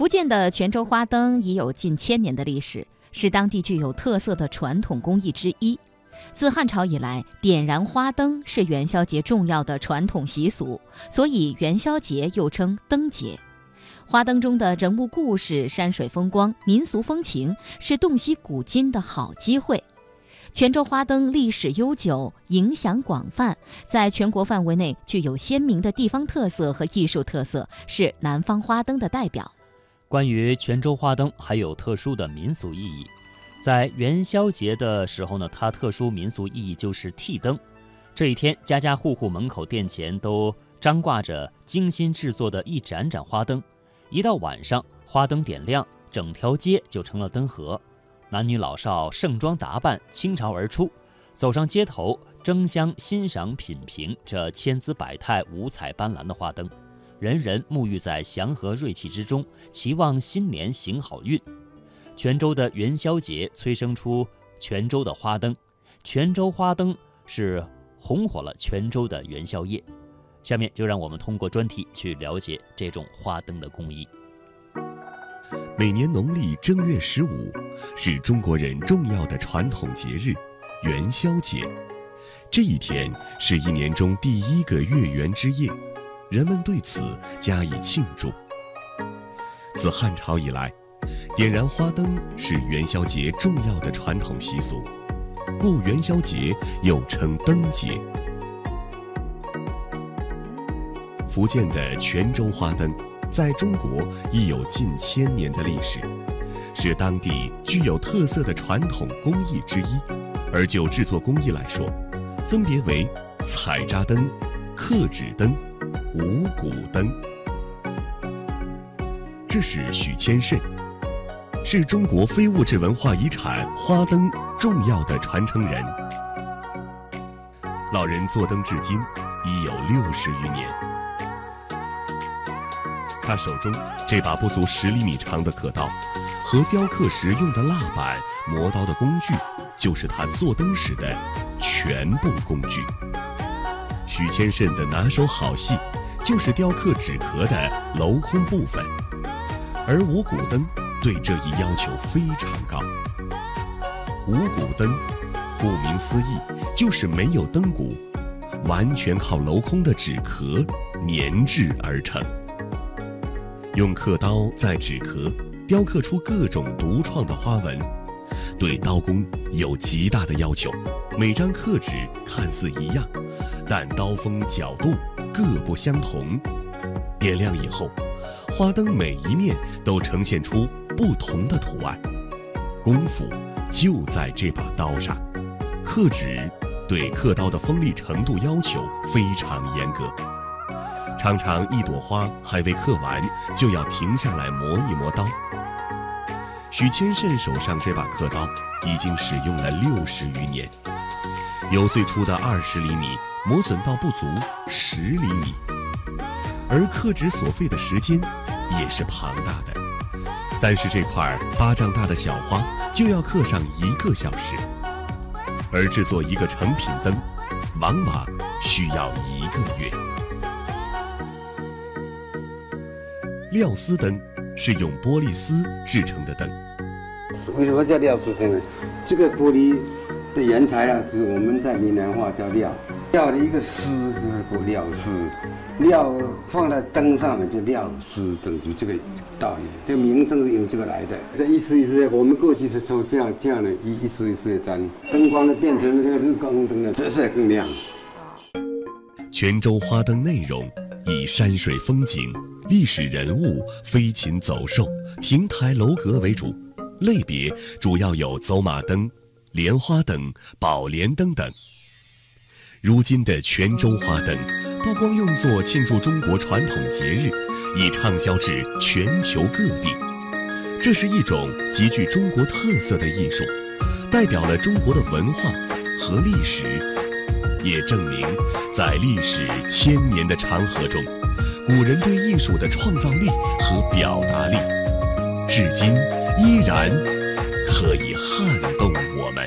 福建的泉州花灯已有近千年的历史，是当地具有特色的传统工艺之一。自汉朝以来，点燃花灯是元宵节重要的传统习俗，所以元宵节又称灯节。花灯中的人物故事、山水风光、民俗风情，是洞悉古今的好机会。泉州花灯历史悠久，影响广泛，在全国范围内具有鲜明的地方特色和艺术特色，是南方花灯的代表。关于泉州花灯，还有特殊的民俗意义。在元宵节的时候呢，它特殊民俗意义就是替灯。这一天，家家户户门口店前都张挂着精心制作的一盏盏花灯。一到晚上，花灯点亮，整条街就成了灯河，男女老少盛装打扮，倾巢而出，走上街头，争相欣赏品评这千姿百态、五彩斑斓的花灯，人人沐浴在祥和瑞气之中，期望新年行好运。泉州的元宵节催生出泉州的花灯，泉州花灯是红火了泉州的元宵夜。下面就让我们通过专题去了解这种花灯的工艺。每年农历正月十五是中国人重要的传统节日——元宵节。这一天是一年中第一个月圆之夜，人们对此加以庆祝。自汉朝以来，点燃花灯是元宵节重要的传统习俗，故元宵节又称灯节。福建的泉州花灯，在中国已有近千年的历史，是当地具有特色的传统工艺之一。而就制作工艺来说，分别为彩扎灯、刻纸灯、五谷灯。这是许千慎，是中国非物质文化遗产花灯重要的传承人。老人做灯至今已有六十余年。他手中这把不足十厘米长的刻刀，和雕刻时用的蜡板、磨刀的工具，就是他做灯时的全部工具。许千慎的拿手好戏，就是雕刻纸壳的镂空部分，而五谷灯对这一要求非常高。五谷灯，顾名思义，就是没有灯骨，完全靠镂空的纸壳粘制而成。用刻刀在纸壳雕刻出各种独创的花纹，对刀工有极大的要求。每张刻纸看似一样，但刀锋角度各不相同。点亮以后，花灯每一面都呈现出不同的图案。功夫就在这把刀上。刻纸对刻刀的锋利程度要求非常严格。常常一朵花还未刻完，就要停下来磨一磨刀。许千慎手上这把刻刀已经使用了六十余年，由最初的二十厘米磨损到不足十厘米，而刻纸所费的时间也是庞大的。但是这块巴掌大的小花就要刻上一个小时，而制作一个成品灯，往往需要一个月。料丝灯是用玻璃丝制成的灯。为什么叫料丝灯呢？这个玻璃的原材料是我们在闽南话叫料，料的一个丝，不料丝，料放在灯上面就料丝灯，就这个道理。这个名称是由这个来的。这一丝一丝，我们过去是说这样这样的，一一丝一丝的粘，灯光呢变成了这个日光灯的折射更亮。泉州花灯内容以山水风景。历史人物、飞禽走兽、亭台楼阁为主，类别主要有走马灯、莲花灯、宝莲灯等。如今的泉州花灯，不光用作庆祝中国传统节日，已畅销至全球各地。这是一种极具中国特色的艺术，代表了中国的文化和历史，也证明在历史千年的长河中。古人对艺术的创造力和表达力，至今依然可以撼动我们。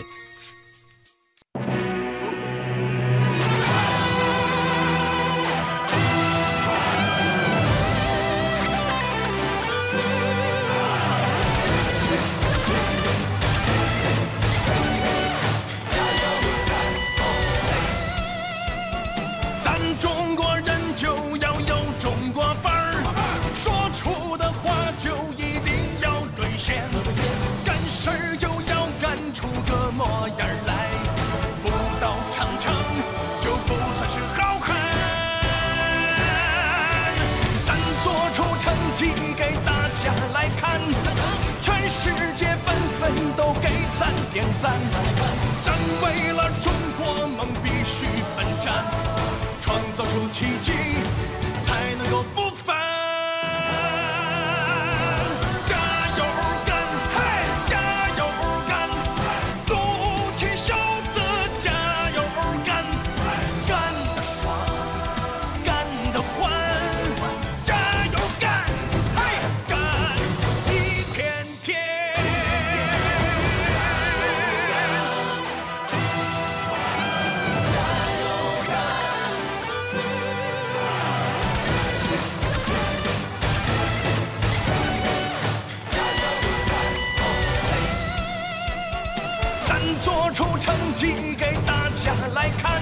点赞，咱为了中国梦必须奋战，创造出奇迹。成绩给大家来看，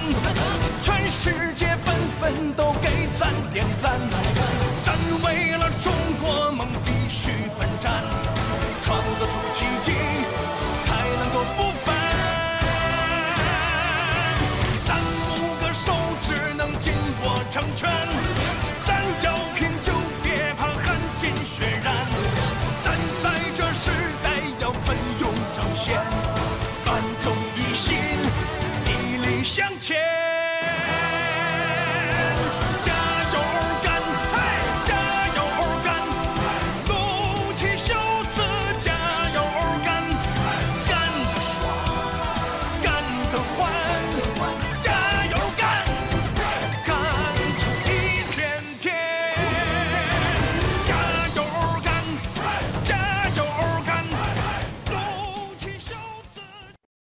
全世界纷纷都给咱点赞。咱为了中 chair.